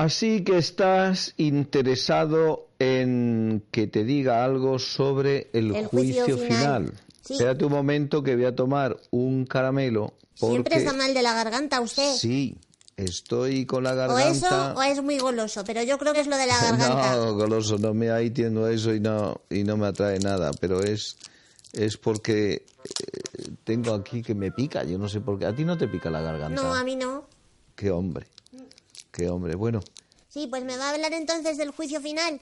Así que estás interesado en que te diga algo sobre el, El juicio juicio, final. final. Sí. Espérate un momento que voy a tomar un caramelo. Porque Siempre está mal de la garganta usted. Sí, estoy con la o garganta. eso o es muy goloso, pero yo creo que es lo de la garganta. No, goloso, no me ahí tiendo eso y no y no me atrae nada, pero es es porque eh, tengo aquí que me pica, yo no sé por qué. A ti no te pica la garganta. No, a mí no. Qué hombre. Qué hombre. Bueno, Sí, pues me va a hablar entonces del juicio final.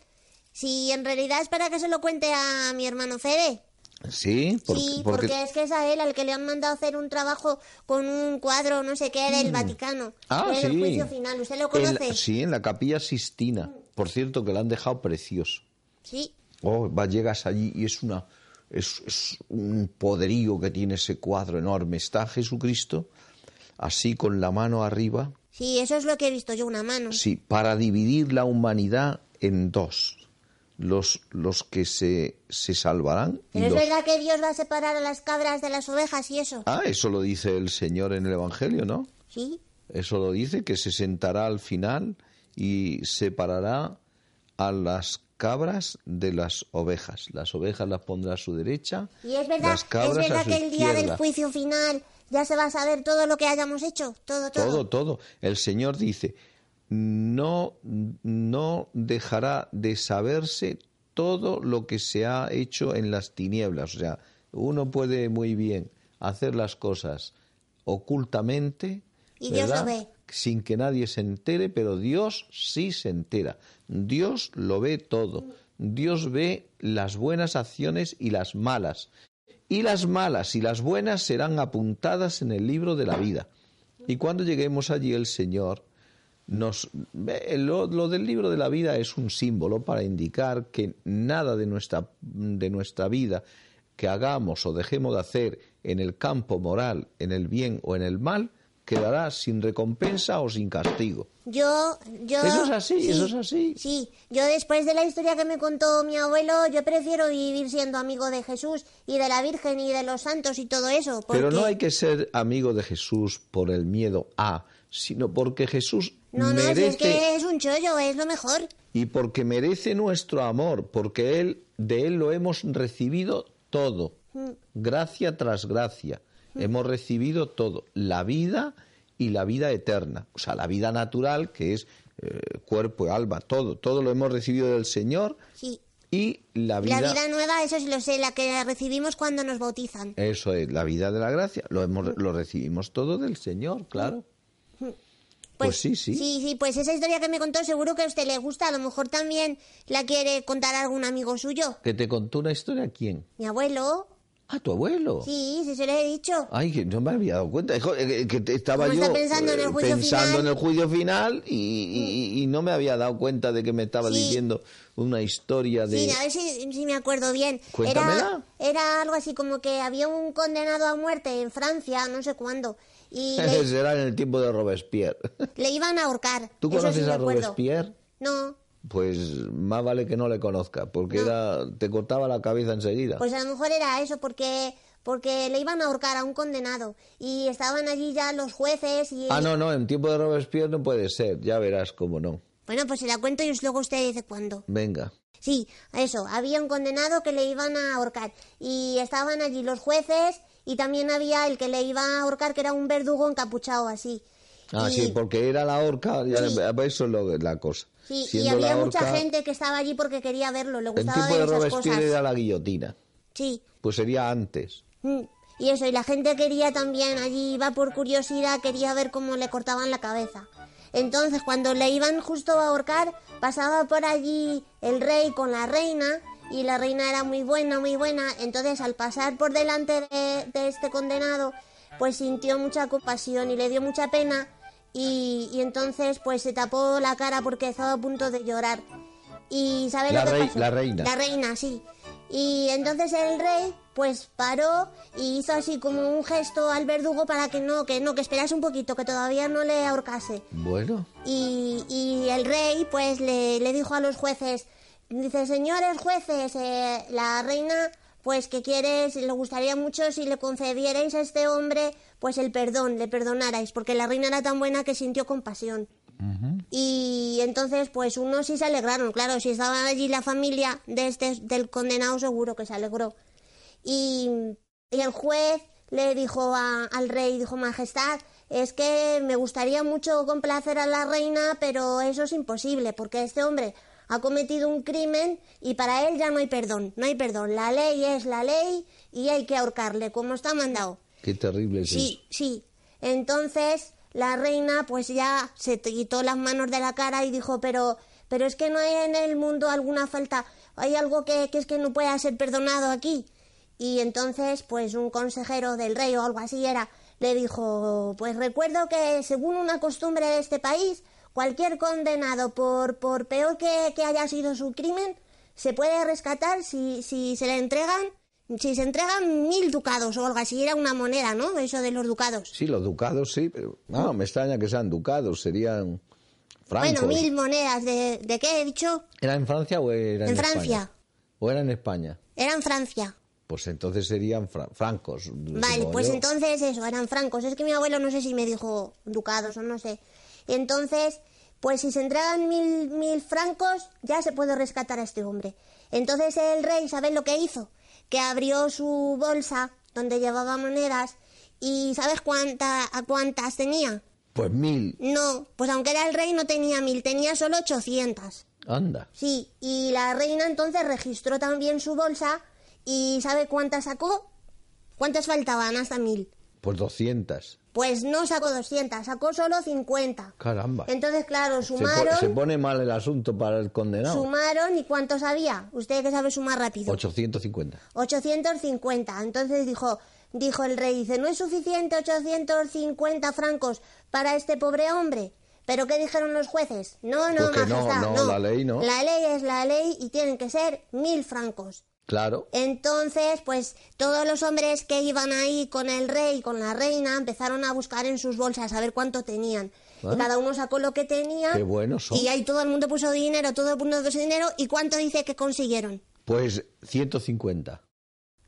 Si en realidad es para que se lo cuente a mi hermano Fede. sí, por- sí, porque porque es que es a él al que le han mandado hacer un trabajo con un cuadro, no sé qué, del Vaticano. Ah, sí. juicio final. ¿Usted lo conoce? sí, en la capilla Sistina. Por cierto, que la han dejado precioso. Sí. Oh, va, llegas allí y es una es, es un poderío que tiene ese cuadro enorme. Está Jesucristo así con la mano arriba, Sí, eso es lo que he visto yo, una mano. sí, para dividir la humanidad en dos. Los, los que se, se salvarán y Pero es los... verdad que Dios va a separar a las cabras de las ovejas y eso. Ah, eso lo dice el Señor en el Evangelio, ¿no? Sí. Eso lo dice, que se sentará al final y separará a las cabras de las ovejas. Las ovejas las pondrá a su derecha, Y es verdad, las es a verdad su que el día del juicio final ya se va a saber todo lo que hayamos hecho. Todo, todo. Todo, todo. El Señor dice, no, no dejará de saberse todo lo que se ha hecho en las tinieblas. O sea, uno puede muy bien hacer las cosas ocultamente, Y Dios ¿verdad? lo ve. sin que nadie se entere, pero Dios sí se entera. Dios lo ve todo. Dios ve las buenas acciones y las malas. Y las malas y las buenas serán apuntadas en el libro de la vida. Y cuando lleguemos allí el Señor nos lo, lo del libro de la vida es un símbolo para indicar que nada de nuestra de nuestra vida que hagamos o dejemos de hacer en el campo moral, en el bien o en el mal, quedará sin recompensa o sin castigo. Yo, yo... Eso es así, eso es así. Sí, yo después de la historia que me contó mi abuelo, yo prefiero vivir siendo amigo de Jesús y de la Virgen y de los santos y todo eso. Porque... Pero no hay que ser amigo de Jesús por el miedo a, sino porque Jesús No, no, si es que es un chollo, es lo mejor. y porque merece nuestro amor, porque él de él lo hemos recibido todo, Mm. gracia tras gracia. Hemos recibido todo, la vida y la vida eterna, o sea, la vida natural que es eh, cuerpo y alma, todo, todo lo hemos recibido del Señor Sí. y la vida, La vida nueva, eso sí lo sé, la que recibimos cuando nos bautizan. eso es la vida de la gracia, lo hemos lo recibimos todo del Señor, claro. Pues sí, sí. Sí, sí, pues esa historia que me contó seguro que a usted le gusta. A lo mejor también la quiere contar a algún amigo suyo. Que te contó una historia quién? Mi abuelo. Ah, tu abuelo. Sí, sí se lo he dicho. Ay, que no me había dado cuenta. Hijo, eh, Que estaba Como yo pensando en el eh, juicio pensando final. en el juicio final y, y- y no me había dado cuenta de que me estaba Sí. diciendo una historia de... Sí, a ver si, si me acuerdo bien. Cuéntamela. Era, era algo así como que había un condenado a muerte en Francia, no sé cuándo, y le, Será en el tiempo de Robespierre. le iban a ahorcar. ¿Tú Eso sí conoces me a. Robespierre? No, Pues más vale que no le conozca, porque era te cortaba la cabeza enseguida. pues a lo mejor era eso, porque porque le iban a ahorcar a un condenado y estaban allí ya los jueces y... Ah, no, no, en tiempo de Robespierre no puede ser, ya verás cómo no. Bueno, pues se la cuento y luego usted dice cuándo. Venga. Sí, eso, había un condenado que le iban a ahorcar y estaban allí los jueces y también había el que le iba a ahorcar que era un verdugo encapuchado así. Ah, Y- sí, porque era la horca, ya Sí. le- eso es lo, la cosa. Sí, y había la mucha gente que estaba allí porque quería verlo, le El gustaba tipo ver de Robespierre cosas. era la guillotina. Sí. Pues sería antes. Mm, Y eso, y la gente quería también, allí iba por curiosidad, quería ver cómo le cortaban la cabeza. Entonces, cuando le iban justo a ahorcar, pasaba por allí el rey con la reina, y la reina era muy buena, muy buena. Entonces, al pasar por delante de, de este condenado, pues sintió mucha compasión y le dio mucha pena, y, y entonces, pues se tapó la cara porque estaba a punto de llorar. Y ¿sabes La lo que rei- pasó? la reina. La reina, sí. Y entonces el rey pues paró y hizo así como un gesto al verdugo para que no, que no, que esperase un poquito, que todavía no le ahorcase. Bueno, Y, y el rey pues le, le dijo a los jueces, dice, señores jueces, eh, la reina pues que quiere, si le gustaría mucho si le concedierais a este hombre pues el perdón, le perdonarais, porque la reina era tan buena que sintió compasión. Y entonces, pues unos sí se alegraron, claro, si estaba allí la familia de este, del condenado seguro que se alegró. Y, y el juez le dijo a- al rey, dijo, Majestad, es que me gustaría mucho complacer a la reina, pero eso es imposible, porque este hombre ha cometido un crimen y para él ya no hay perdón, no hay perdón. La ley es la ley y hay que ahorcarle, como está mandado. qué terrible es Sí, sí. Entonces la reina pues ya se quitó las manos de la cara y dijo, pero, pero es que no hay en el mundo alguna falta, hay algo que, que es que no pueda ser perdonado aquí. Y entonces pues un consejero del rey o algo así era, le dijo, pues recuerdo que según una costumbre de este país, cualquier condenado por, por peor que, que haya sido su crimen, se puede rescatar si, si se le entregan, si se entregan mil ducados o algo así, era una moneda, ¿no? Eso de los ducados. Sí, los ducados sí, pero no, me extraña que sean ducados, serían francos. Bueno, mil monedas de, ¿de qué he dicho? ¿Era en Francia o era en, En España? Francia. ¿O era en España? Era en Francia. Pues entonces serían fra- francos. Vale, pues yo. entonces eso, eran francos. Es que mi abuelo no sé si me dijo ducados o no sé. Entonces, pues si se entregan mil, mil francos, ya se puede rescatar a este hombre. Entonces el rey, ¿sabes lo que hizo? Que abrió su bolsa donde llevaba monedas y ¿sabes cuánta, a cuántas tenía? Pues mil, No, pues aunque era el rey no tenía mil, tenía solo 800. anda. Sí, y la reina entonces registró también su bolsa y ¿sabe cuántas sacó? ¿Cuántas faltaban hasta mil? Pues 200. Pues no sacó 200, sacó solo 50. Caramba. Entonces, claro, Se, po- sumaron, se pone mal el asunto para el condenado. sumaron y ¿cuántos había? Usted que sabe sumar rápido. 850. 850. Entonces dijo, dijo el rey, dice, ¿no es suficiente 850 francos para este pobre hombre? ¿Pero qué dijeron los jueces? No, no, que no, majestad, no, la ley no. La ley es la ley y tienen que ser mil francos. Claro. Entonces, pues todos los hombres que iban ahí con el rey, con la reina, empezaron a buscar en sus bolsas a ver cuánto tenían. Ah. Y cada uno sacó lo que tenía. Qué buenos son. Y ahí todo el mundo puso dinero, todo el mundo puso dinero. ¿Y cuánto dice que consiguieron? Pues 150.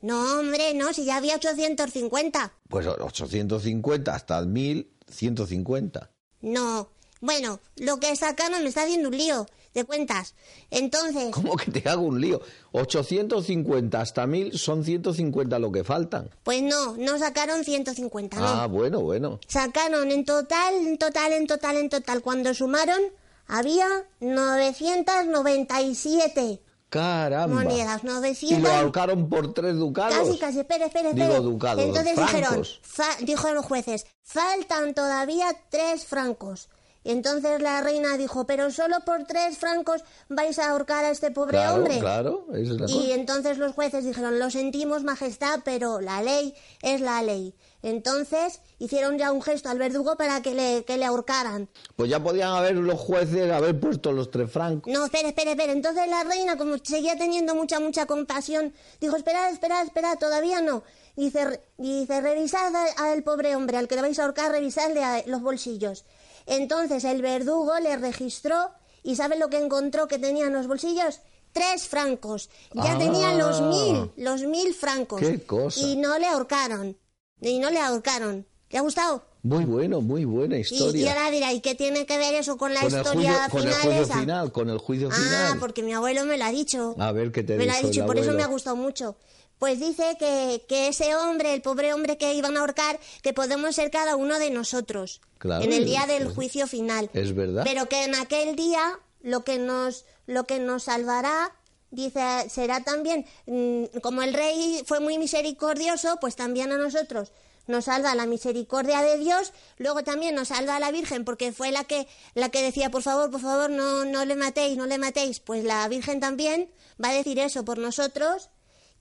No, hombre, no, si ya había 850. Pues 850 hasta 1000, 150. No. Bueno, lo que sacaron me está haciendo un lío de cuentas. Entonces, ¿Cómo que te hago un lío? 850 hasta 1000 son 150 lo que faltan. pues no, no sacaron 150, no. Ah, bueno, bueno. Sacaron en total, en total, en total, en total, cuando sumaron, había 997 Caramba. monedas, Y 900. lo ahorcaron por tres ducados. Casi, casi, espere, espere, Digo, espere. ducados, Entonces dijeron, francos. fa- dijo los jueces, faltan todavía tres francos. Entonces la reina dijo, pero solo por tres francos vais a ahorcar a este pobre Claro, hombre. claro, esa es la Y cosa. entonces los jueces dijeron, lo sentimos, majestad, pero la ley es la ley. Entonces hicieron ya un gesto al verdugo para que le, que le ahorcaran. Pues ya podían haber los jueces haber puesto los tres francos. No, espere, espere, espere. Entonces la reina, como seguía teniendo mucha, mucha compasión, dijo, esperad, esperad, esperad, todavía no. Y dice, dice revisad al pobre hombre, al que le vais a ahorcar, revisadle a- los bolsillos. Entonces el verdugo le registró y ¿sabe lo que encontró que tenía en los bolsillos? Tres francos. Ya Ah. tenía los mil, los mil francos. Qué cosa. Y no le ahorcaron. Y no le ahorcaron. ¿Le ha gustado? Muy bueno, muy buena Y, historia. y ahora dirá, ¿y qué tiene que ver eso con la con historia juicio, con el final juicio final, con el juicio Ah, final. porque mi abuelo me lo ha dicho. A ver qué te Me lo ha dicho y por eso me ha gustado mucho. Pues dice que, que ese hombre, el pobre hombre que iban a ahorcar, que podemos ser cada uno de nosotros. Claro, en el día del juicio final. es verdad. Pero que en aquel día lo que nos, lo que nos salvará, dice, será también, mm, como el rey fue muy misericordioso, pues también a nosotros nos salva la misericordia de Dios, luego también nos salva la Virgen, porque fue la que, la que decía, por favor, por favor, no, no le matéis, no le matéis, pues la Virgen también va a decir eso por nosotros.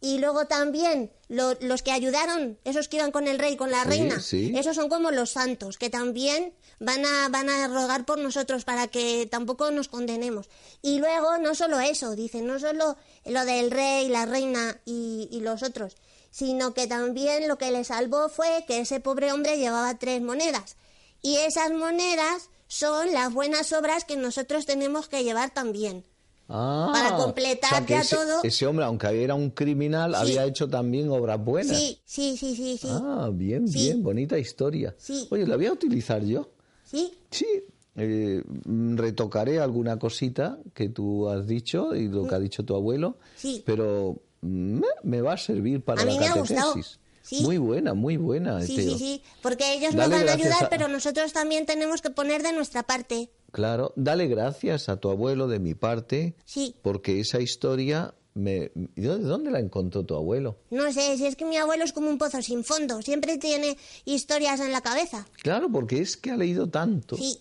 Y luego también lo- los que ayudaron, esos que iban con el rey, con la Sí, reina, sí. esos son como los santos, que también van a, van a rogar por nosotros para que tampoco nos condenemos. Y luego, no solo eso, dice, no solo lo del rey, la reina y, y los otros, sino que también lo que le salvó fue que ese pobre hombre llevaba tres monedas. Y esas monedas son las buenas obras que nosotros tenemos que llevar también. Ah, para completar o sea que ya ese, todo. Ese hombre, aunque era un criminal, Sí. había hecho también obras buenas. Sí, sí, sí, sí, sí. Ah, bien, Sí. bien, bonita historia. Oye, la voy a utilizar yo. Sí, Sí, eh, mm, retocaré alguna cosita que tú has dicho y lo que ha dicho tu abuelo, Sí. pero mm, me va a servir para A la me ha gustado. catequesis. Sí. Muy buena, muy buena. sí, sí, sí. Porque ellos Dale nos van a ayudar, a- pero nosotros también tenemos que poner de nuestra parte. Claro, dale gracias a tu abuelo de mi parte, Sí. porque esa historia, me, ¿y ¿de dónde la encontró tu abuelo? No sé, si es que mi abuelo es como un pozo sin fondo. Siempre tiene historias en la cabeza. Claro, porque es que ha leído tanto. Sí.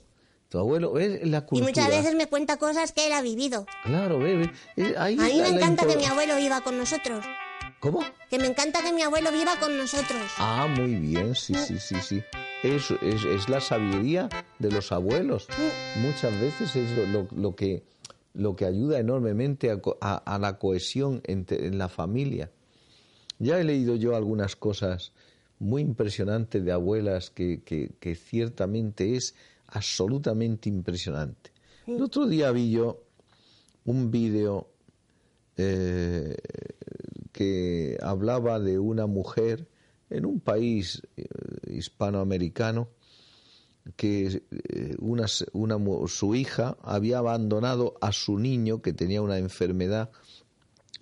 Tu abuelo es la Y cultura. muchas veces me cuenta cosas que él ha vivido. Claro, bebe. eh, ahí A mí me encanta que mi abuelo viva con nosotros. ¿Cómo? Que me encanta que mi abuelo viva con nosotros. Ah, muy bien, sí, sí, sí, sí. Es, es, es la sabiduría de los abuelos. Muchas veces es lo, lo- lo que, lo que ayuda enormemente a, a- a la cohesión entre- en la familia. Ya he leído yo algunas cosas muy impresionantes de abuelas que, que, que ciertamente es absolutamente impresionante. El otro día vi yo un vídeo eh, que hablaba de una mujer en un país eh, hispanoamericano que eh, una, una su hija había abandonado a su niño que tenía una enfermedad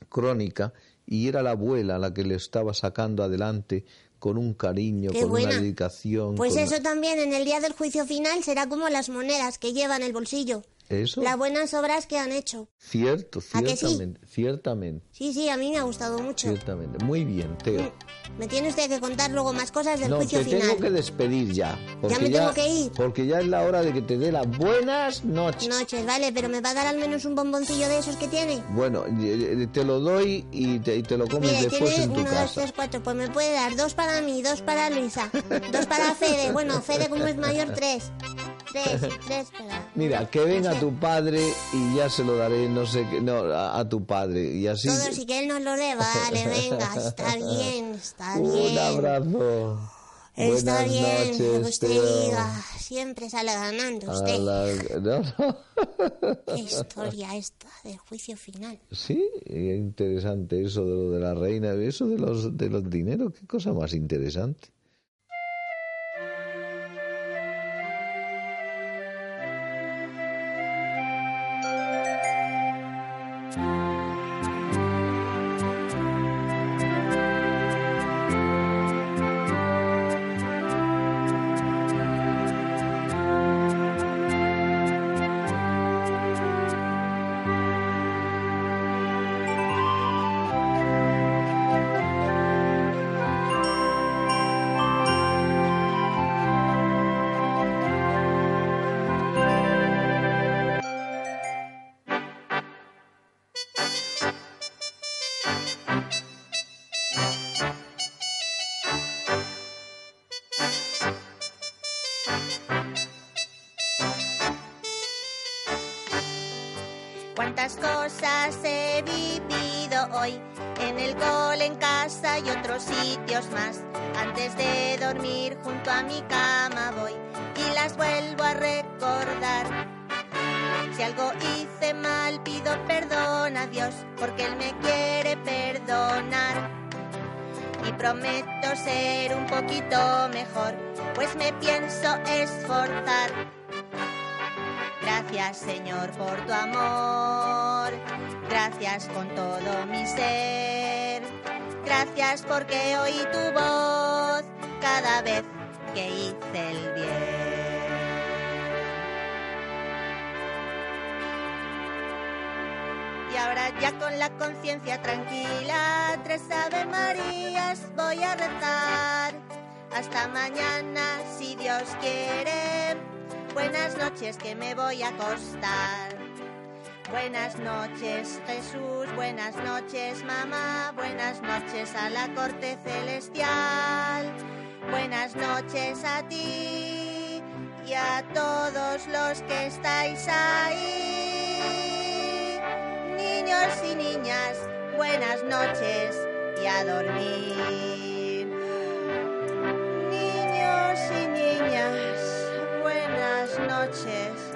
crónica y era la abuela la que le estaba sacando adelante con un cariño, Qué con buena. una dedicación. Pues eso también en el día del juicio final será como las monedas que llevan el bolsillo. Eso, Las buenas obras que han hecho. cierto, ¿A que sí? ciertamente, ciertamente, Sí, sí, a mí me ha gustado mucho. ciertamente. Muy bien, Teo. Me tiene usted que contar luego más cosas del No, juicio te final. tengo que despedir ya. Porque me tengo que ir. Porque ya es la hora de que te dé las buenas noches. Noches, vale, pero me va a dar al menos un bomboncillo de esos que tiene. Bueno, eh, eh, te lo doy y te, y te lo comes Mira, después tiene en tu uno, dos, casa. tres, cuatro. Pues me puede dar dos para mí, dos para Luisa, dos para Fede. Bueno, Fede como es mayor, tres. Tres, tres para... Mira, que venga tu padre y ya se lo daré, no sé qué, no, a, a tu padre. Y así. Todos y que él nos lo dé, vale, venga, está bien, está Un bien. abrazo. Está Buenas bien, lo que noches, usted Teo. diga. Siempre sale ganando A usted. la- no, no. Qué historia esta del juicio final. Sí, es interesante eso de lo de la reina, eso de los de los dineros, qué cosa más interesante. Cosas he vivido hoy, en el cole, en casa y otros sitios más. Antes de dormir junto a mi cama voy y las vuelvo a recordar. Si algo hice mal pido perdón a Dios, porque Él me quiere perdonar. Y prometo ser un poquito mejor, pues me pienso esforzar. Gracias Señor por tu amor, gracias con todo mi ser, gracias porque oí tu voz cada vez que hice el bien. Y ahora ya con la conciencia tranquila, tres Ave Marías voy a rezar. Hasta mañana, si Dios quiere. Buenas noches que me voy a acostar. Buenas noches Jesús, buenas noches mamá, buenas noches a la corte celestial. Buenas noches a ti y a todos los que estáis ahí. Niños y niñas, buenas noches y a dormir. Noches.